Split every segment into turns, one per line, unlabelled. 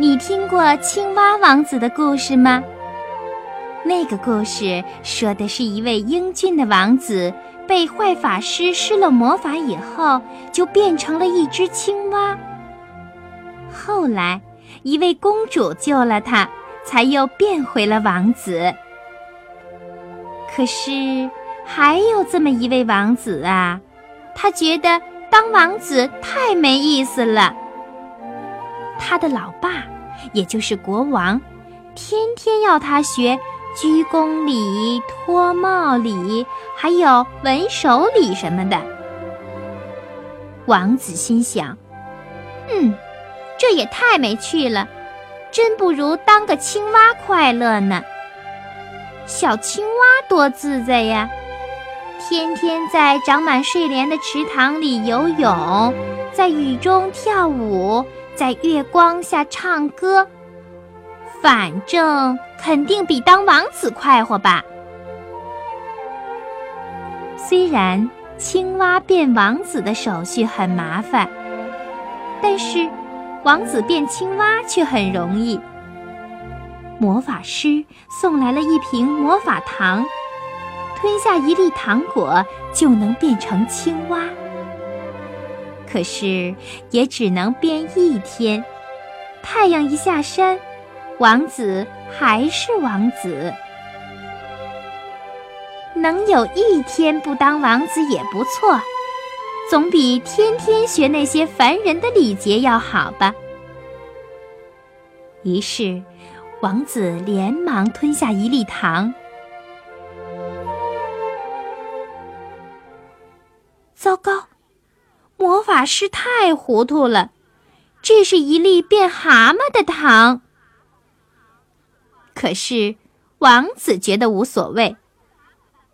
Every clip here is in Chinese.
你听过青蛙王子的故事吗？那个故事说的是一位英俊的王子被坏法师施了魔法以后，就变成了一只青蛙。后来，一位公主救了他，才又变回了王子。可是，还有这么一位王子啊，他觉得当王子太没意思了。他的老爸，也就是国王，天天要他学鞠躬礼、脱帽礼，还有吻手礼什么的。王子心想：“嗯，这也太没趣了，真不如当个青蛙快乐呢。小青蛙多自在呀，天天在长满睡莲的池塘里游泳，在雨中跳舞。”在月光下唱歌，反正肯定比当王子快活吧。虽然青蛙变王子的手续很麻烦，但是王子变青蛙却很容易。魔法师送来了一瓶魔法糖，吞下一粒糖果就能变成青蛙。可是，也只能变一天。太阳一下山，王子还是王子。能有一天不当王子也不错，总比天天学那些烦人的礼节要好吧。于是，王子连忙吞下一粒糖。糟糕！魔法师太糊涂了，这是一粒变蛤蟆的糖。可是王子觉得无所谓，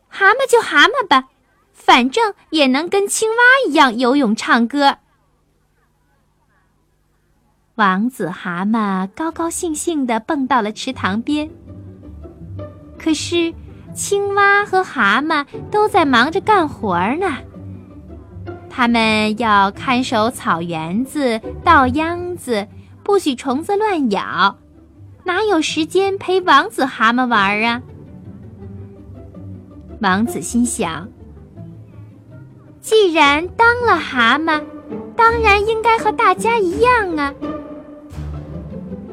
蛤蟆就蛤蟆吧，反正也能跟青蛙一样游泳、唱歌。王子蛤蟆高高兴兴地蹦到了池塘边，可是青蛙和蛤蟆都在忙着干活呢。他们要看守草园子、稻秧子，不许虫子乱咬，哪有时间陪王子蛤蟆玩啊？王子心想：既然当了蛤蟆，当然应该和大家一样啊。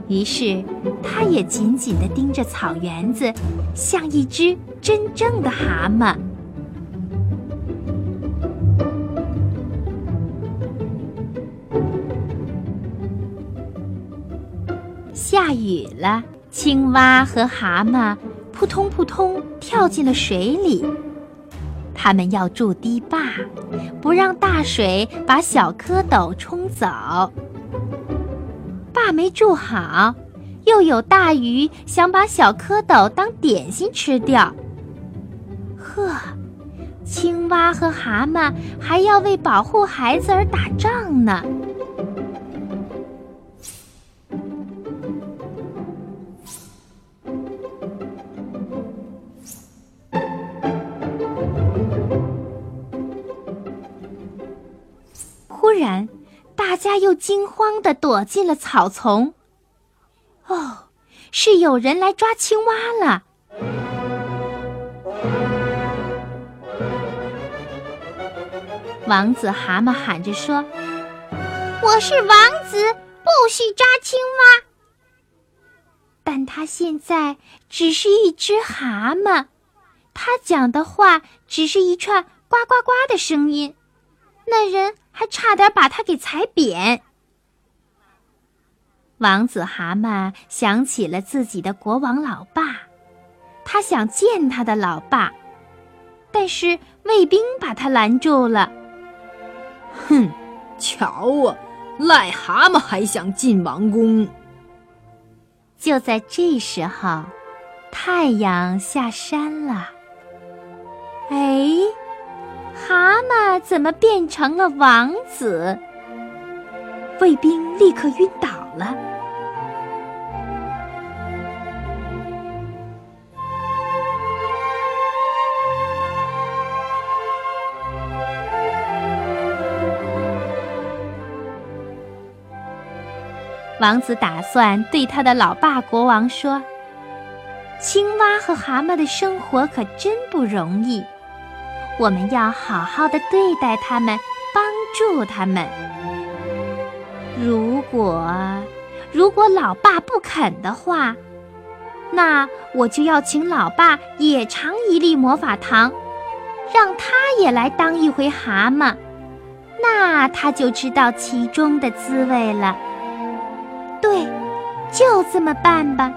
于是，他也紧紧地盯着草园子，像一只真正的蛤蟆。下雨了，青蛙和蛤蟆扑通扑通跳进了水里。他们要筑堤坝，不让大水把小蝌蚪冲走。坝没筑好，又有大鱼想把小蝌蚪当点心吃掉。呵，青蛙和蛤蟆还要为保护孩子而打仗呢。家又惊慌地躲进了草丛。哦，是有人来抓青蛙了！王子蛤蟆喊着说：“
我是王子，不许抓青蛙。”
但他现在只是一只蛤蟆，他讲的话只是一串呱呱呱的声音。那人。还差点把他给踩扁。王子蛤蟆想起了自己的国王老爸，他想见他的老爸，但是卫兵把他拦住了。
哼，瞧啊，癞蛤蟆还想进王宫。
就在这时候，太阳下山了。哎，蛤蟆怎么变成了王子？卫兵立刻晕倒了。王子打算对他的老爸国王说：“青蛙和蛤蟆的生活可真不容易，我们要好好的对待他们，帮助他们。如果如果老爸不肯的话，那我就要请老爸也尝一粒魔法糖，让他也来当一回蛤蟆，那他就知道其中的滋味了。”对，就这么办吧。